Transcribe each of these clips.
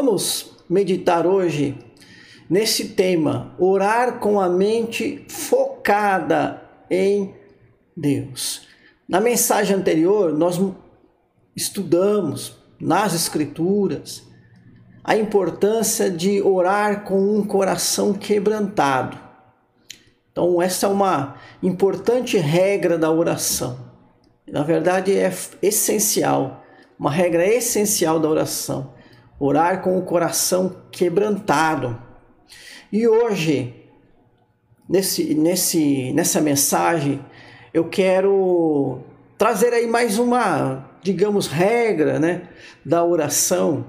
vamos meditar hoje nesse tema, orar com a mente focada em Deus. Na mensagem anterior, nós estudamos nas Escrituras a importância de orar com um coração quebrantado. Então, essa é uma importante regra da oração. Na verdade, é essencial, uma regra essencial da oração. Orar com o coração quebrantado. E hoje, nesse, nesse, nessa mensagem, eu quero trazer aí mais uma, digamos, regra né, da oração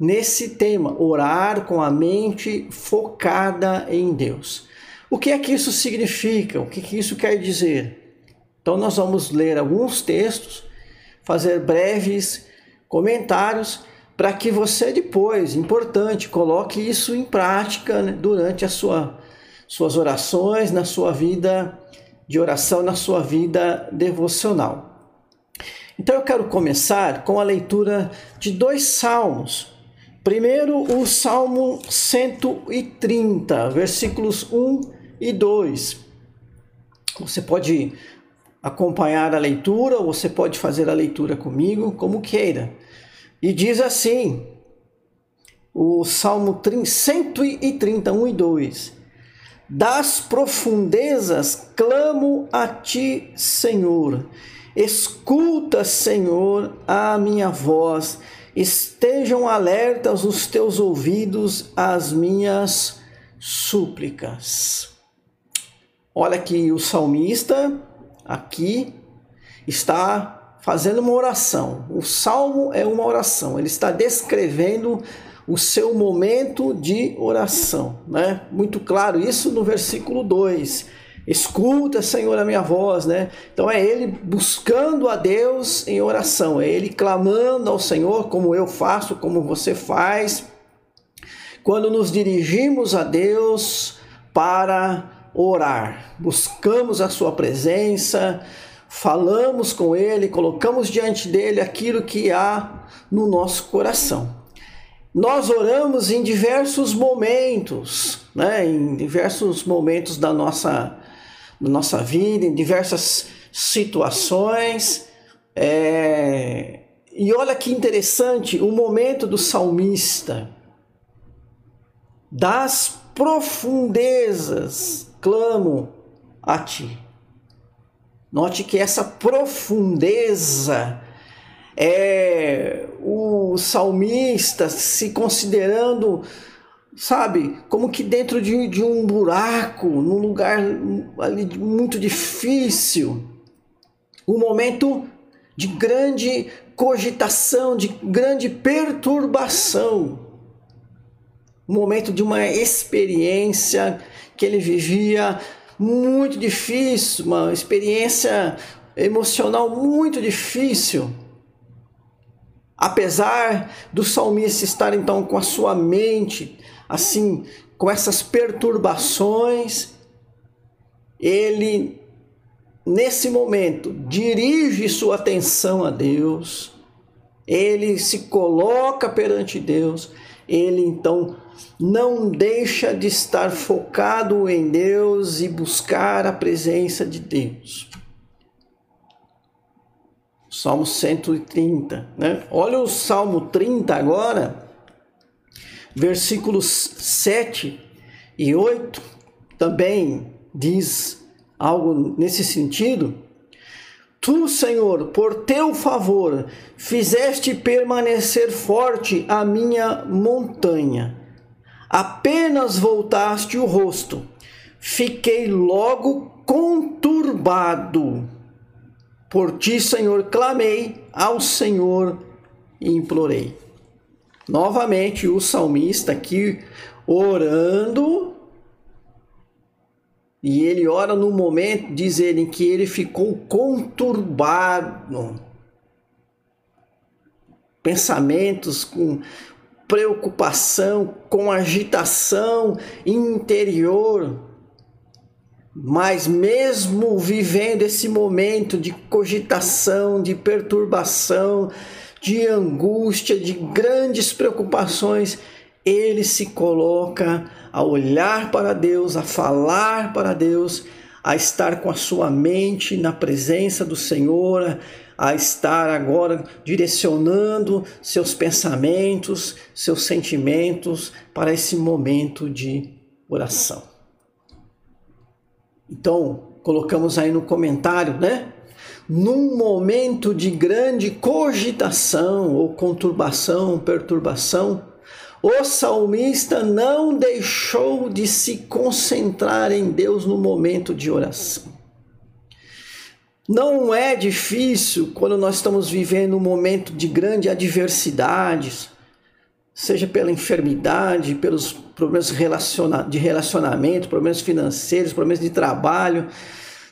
nesse tema, orar com a mente focada em Deus. O que é que isso significa? O que, que isso quer dizer? Então, nós vamos ler alguns textos, fazer breves comentários para que você depois, importante, coloque isso em prática né, durante a sua suas orações, na sua vida de oração, na sua vida devocional. Então eu quero começar com a leitura de dois salmos. Primeiro, o Salmo 130, versículos 1 e 2. Você pode acompanhar a leitura ou você pode fazer a leitura comigo, como queira. E diz assim, o Salmo 130, 1 e 2: Das profundezas clamo a ti, Senhor. Escuta, Senhor, a minha voz. Estejam alertas os teus ouvidos às minhas súplicas. Olha que o salmista aqui está fazendo uma oração. O salmo é uma oração, ele está descrevendo o seu momento de oração, né? Muito claro isso no versículo 2. Escuta, Senhor, a minha voz, né? Então é ele buscando a Deus em oração, é ele clamando ao Senhor, como eu faço, como você faz, quando nos dirigimos a Deus para orar, buscamos a Sua presença, falamos com Ele, colocamos diante dele aquilo que há no nosso coração. Nós oramos em diversos momentos, né? em diversos momentos da nossa, da nossa vida, em diversas situações. É... E olha que interessante o momento do salmista. Das profundezas clamo a ti. Note que essa profundeza é o salmista se considerando, sabe, como que dentro de, de um buraco, num lugar ali muito difícil, um momento de grande cogitação, de grande perturbação, um momento de uma experiência que ele vivia muito difícil, uma experiência emocional muito difícil. Apesar do salmista estar então com a sua mente assim, com essas perturbações, ele nesse momento dirige sua atenção a Deus, ele se coloca perante Deus, ele então não deixa de estar focado em Deus e buscar a presença de Deus. Salmo 130, né? Olha o Salmo 30 agora, versículos 7 e 8, também diz algo nesse sentido. Tu, Senhor, por teu favor, fizeste permanecer forte a minha montanha. Apenas voltaste o rosto, fiquei logo conturbado. Por ti, Senhor, clamei ao Senhor implorei. Novamente, o salmista aqui orando e ele ora no momento, diz ele, em que ele ficou conturbado. Pensamentos com preocupação, com agitação interior. Mas mesmo vivendo esse momento de cogitação, de perturbação, de angústia, de grandes preocupações, ele se coloca a olhar para Deus, a falar para Deus, a estar com a sua mente na presença do Senhor, a estar agora direcionando seus pensamentos, seus sentimentos para esse momento de oração. Então, colocamos aí no comentário, né? Num momento de grande cogitação ou conturbação, perturbação, o salmista não deixou de se concentrar em Deus no momento de oração. Não é difícil quando nós estamos vivendo um momento de grande adversidades, seja pela enfermidade, pelos problemas de relacionamento, problemas financeiros, problemas de trabalho,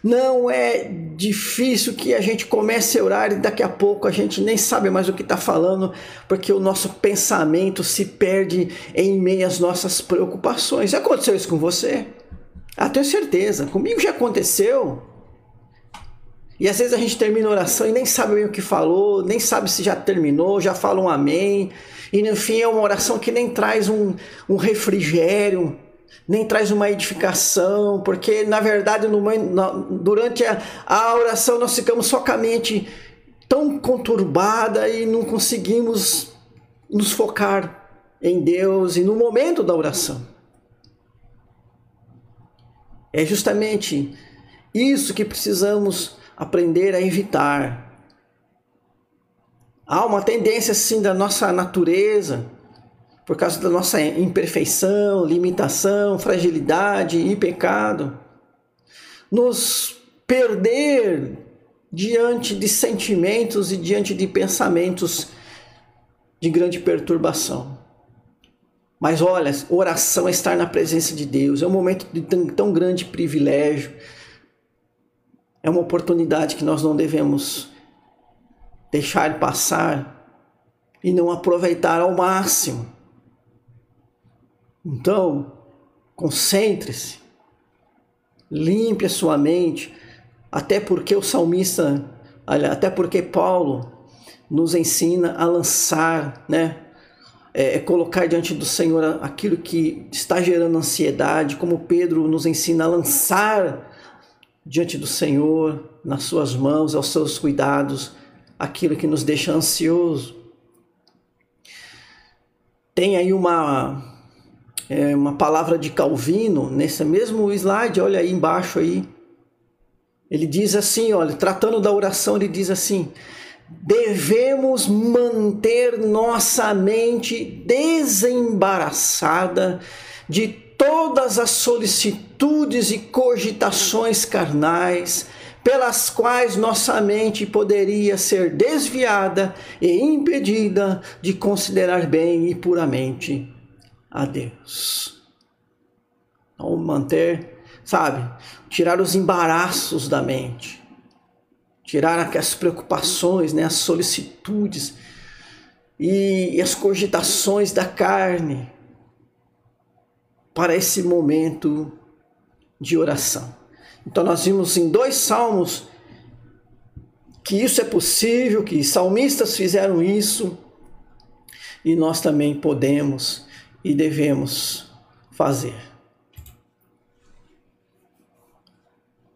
não é difícil que a gente comece a orar e daqui a pouco a gente nem sabe mais o que está falando, porque o nosso pensamento se perde em meio às nossas preocupações. Já aconteceu isso com você? Ah, tenho certeza. Comigo já aconteceu. E às vezes a gente termina a oração e nem sabe bem o que falou, nem sabe se já terminou, já fala um amém. E no fim é uma oração que nem traz um, um refrigério, nem traz uma edificação, porque na verdade no, durante a, a oração nós ficamos só com a mente tão conturbada e não conseguimos nos focar em Deus e no momento da oração. É justamente isso que precisamos aprender a evitar. Há uma tendência assim da nossa natureza por causa da nossa imperfeição, limitação, fragilidade e pecado, nos perder diante de sentimentos e diante de pensamentos de grande perturbação. Mas olha, oração é estar na presença de Deus, é um momento de tão, tão grande privilégio, é uma oportunidade que nós não devemos deixar passar e não aproveitar ao máximo. Então, concentre-se, limpe a sua mente, até porque o salmista, até porque Paulo nos ensina a lançar, né? É, é, colocar diante do Senhor aquilo que está gerando ansiedade, como Pedro nos ensina a lançar diante do Senhor, nas suas mãos, aos seus cuidados, aquilo que nos deixa ansioso. Tem aí uma é, uma palavra de Calvino, nesse mesmo slide, olha aí embaixo aí. Ele diz assim, olha, tratando da oração, ele diz assim: devemos manter nossa mente desembaraçada de todas as solicitudes e cogitações carnais, pelas quais nossa mente poderia ser desviada e impedida de considerar bem e puramente a Deus. Então, manter, sabe, tirar os embaraços da mente, tirar as preocupações, né, as solicitudes e as cogitações da carne para esse momento de oração. Então nós vimos em dois salmos que isso é possível, que salmistas fizeram isso e nós também podemos e devemos fazer.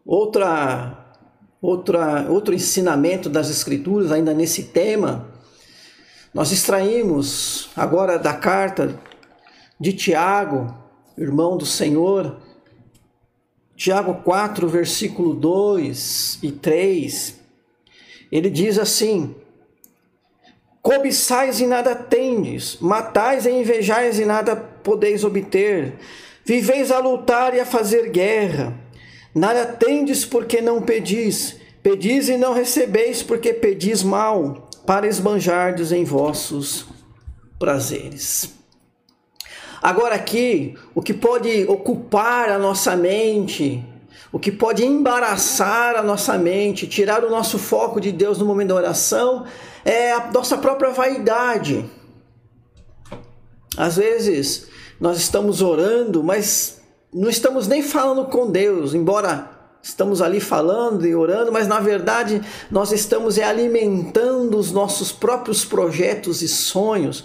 Outra, outra, outro ensinamento das Escrituras, ainda nesse tema, nós extraímos agora da carta de Tiago, irmão do Senhor, Tiago 4, versículo 2 e 3, ele diz assim: Cobiçais e nada tendes, matais e invejais e nada podeis obter. Viveis a lutar e a fazer guerra. Nada tendes porque não pedis. Pedis e não recebeis porque pedis mal, para esbanjardes em vossos prazeres. Agora aqui, o que pode ocupar a nossa mente, o que pode embaraçar a nossa mente, tirar o nosso foco de Deus no momento da oração, é a nossa própria vaidade. Às vezes nós estamos orando, mas não estamos nem falando com Deus, embora estamos ali falando e orando, mas na verdade nós estamos alimentando os nossos próprios projetos e sonhos,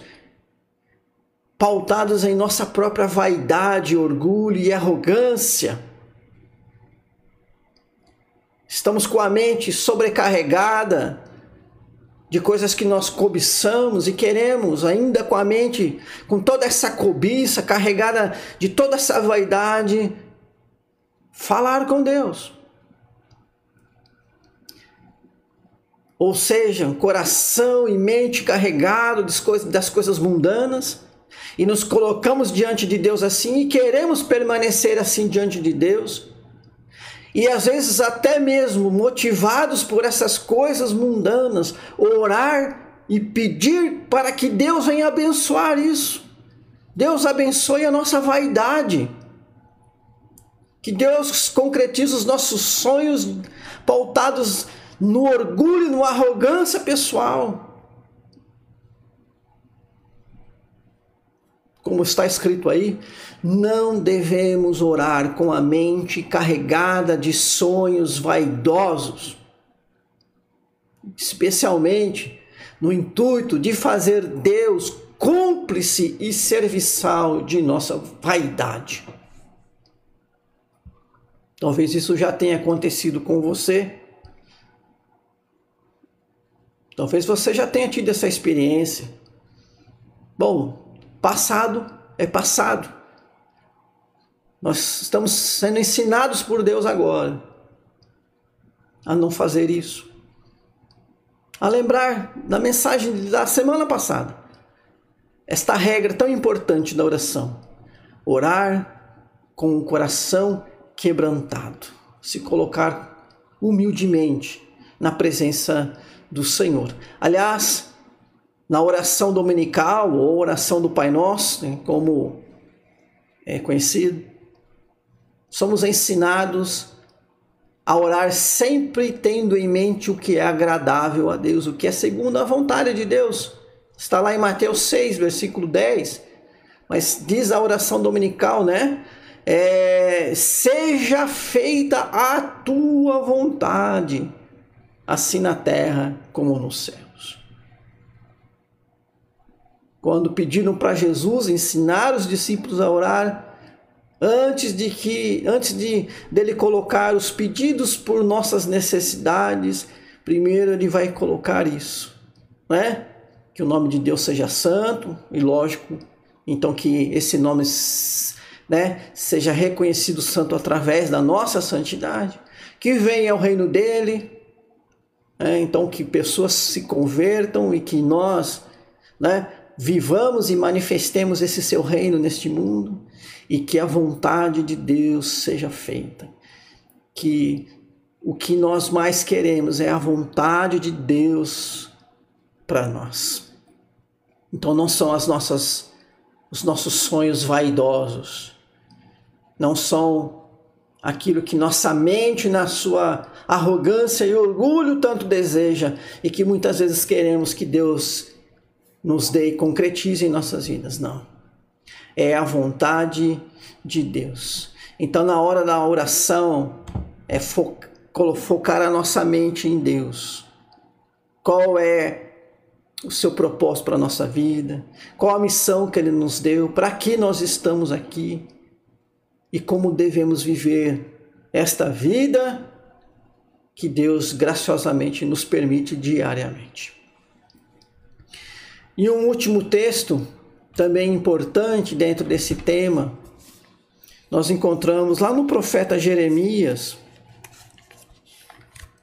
pautados em nossa própria vaidade, orgulho e arrogância. Estamos com a mente sobrecarregada de coisas que nós cobiçamos e queremos, ainda com a mente, com toda essa cobiça, carregada de toda essa vaidade, falar com Deus. Ou seja, coração e mente carregado das coisas, mundanas, e nos colocamos diante de Deus assim e queremos permanecer assim diante de Deus. E às vezes até mesmo motivados por essas coisas mundanas, orar e pedir para que Deus venha abençoar isso. Deus abençoe a nossa vaidade. Que Deus concretize os nossos sonhos pautados no orgulho, na arrogância pessoal. Como está escrito aí, não devemos orar com a mente carregada de sonhos vaidosos, especialmente no intuito de fazer Deus cúmplice e serviçal de nossa vaidade. Talvez isso já tenha acontecido com você. Talvez você já tenha tido essa experiência. Bom, passado é passado. Nós estamos sendo ensinados por Deus agora a não fazer isso. A lembrar da mensagem da semana passada. Esta regra tão importante da oração. Orar com o coração quebrantado, se colocar humildemente na presença do Senhor. Aliás, na oração dominical ou oração do Pai Nosso, né, como é conhecido, somos ensinados a orar sempre tendo em mente o que é agradável a Deus, o que é segundo a vontade de Deus. Está lá em Mateus 6, versículo 10. Mas diz a oração dominical, né? é, seja feita a tua vontade, assim na terra como nos céus. Quando pediram para Jesus ensinar os discípulos a orar, antes de que antes de dele colocar os pedidos por nossas necessidades, primeiro ele vai colocar isso, né? Que o nome de Deus seja santo e lógico, então que esse nome né, seja reconhecido santo através da nossa santidade, que venha o reino dele, né, então que pessoas se convertam e que nós né, vivamos e manifestemos esse seu reino neste mundo e que a vontade de Deus seja feita. Que o que nós mais queremos é a vontade de Deus para nós. Então não são as nossas os nossos sonhos vaidosos, não são aquilo que nossa mente, na sua arrogância e orgulho, tanto deseja e que muitas vezes queremos que Deus nos dê e concretize em nossas vidas. Não. É a vontade de Deus. Então, na hora da oração, é focar a nossa mente em Deus. Qual é o seu propósito para a nossa vida? Qual a missão que Ele nos deu? Para que nós estamos aqui? e como devemos viver esta vida que Deus graciosamente nos permite diariamente. E um último texto, também importante dentro desse tema, nós encontramos lá no profeta Jeremias,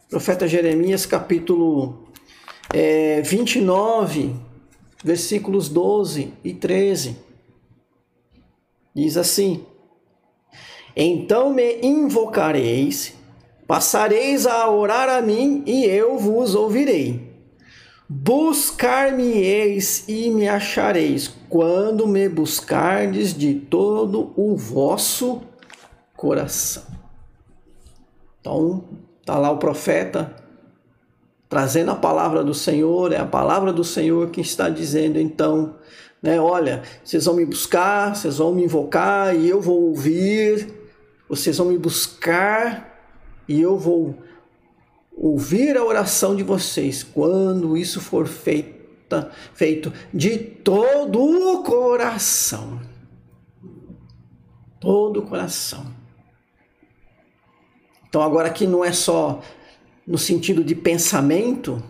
profeta Jeremias, capítulo é, 29, versículos 12 e 13. Diz assim: então me invocareis, passareis a orar a mim e eu vos ouvirei. Buscar-me-eis e me achareis, quando me buscardes de todo o vosso coração. Então, está lá o profeta trazendo a palavra do Senhor, é a palavra do Senhor que está dizendo então, né, olha, vocês vão me buscar, vocês vão me invocar e eu vou ouvir, vocês vão me buscar e eu vou ouvir a oração de vocês quando isso for feita, feito de todo o coração. Todo o coração. Então, agora aqui não é só no sentido de pensamento,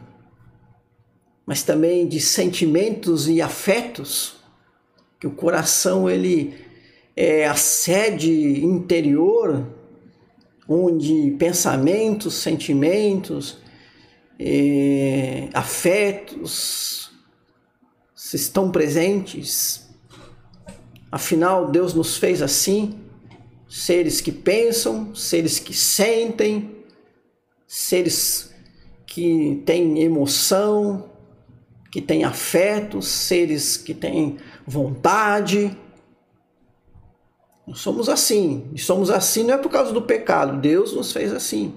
mas também de sentimentos e afetos, que o coração ele é a sede interior onde pensamentos, sentimentos, é, afetos estão presentes. Afinal, Deus nos fez assim, seres que pensam, seres que sentem, seres que têm emoção, que têm afetos, seres que têm vontade. Nós somos assim. E somos assim não é por causa do pecado. Deus nos fez assim.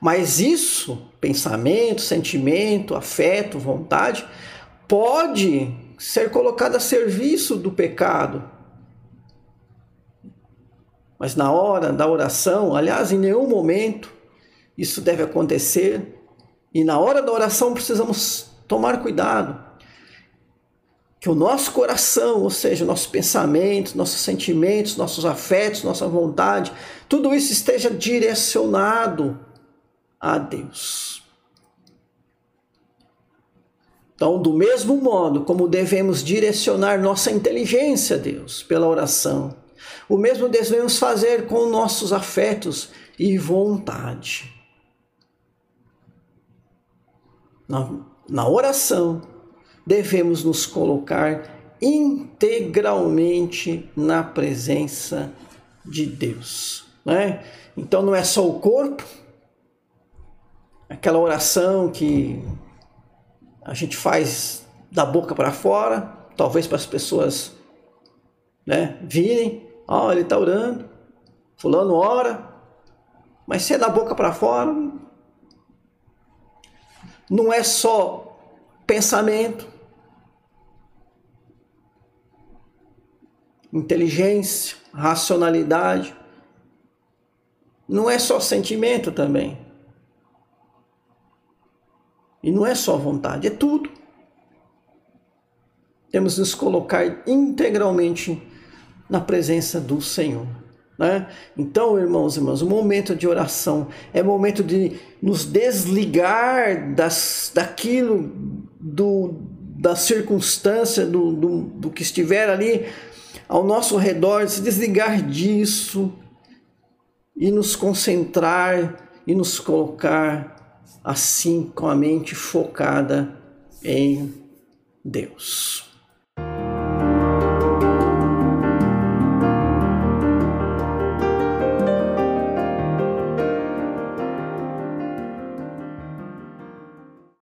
Mas isso, pensamento, sentimento, afeto, vontade, pode ser colocado a serviço do pecado. Mas na hora da oração, aliás, em nenhum momento isso deve acontecer. E na hora da oração precisamos tomar cuidado que o nosso coração, ou seja, nossos pensamentos, nossos sentimentos, nossos afetos, nossa vontade, tudo isso esteja direcionado a Deus. Então, do mesmo modo como devemos direcionar nossa inteligência a Deus pela oração, o mesmo devemos fazer com nossos afetos e vontade. Na, na oração, devemos nos colocar integralmente na presença de Deus. Né? Então não é só o corpo, aquela oração que a gente faz da boca para fora, talvez para as pessoas né, virem, ó, oh, ele está orando, fulano ora, mas se é da boca para fora, não é só pensamento, inteligência, racionalidade. Não é só sentimento também. E não é só vontade, é tudo. Temos que nos colocar integralmente na presença do Senhor. Né? Então, irmãos e irmãs, o momento de oração é momento de nos desligar das, daquilo, do, da circunstância, do, do, do que estiver ali ao nosso redor, se desligar disso e nos concentrar e nos colocar assim com a mente focada em Deus.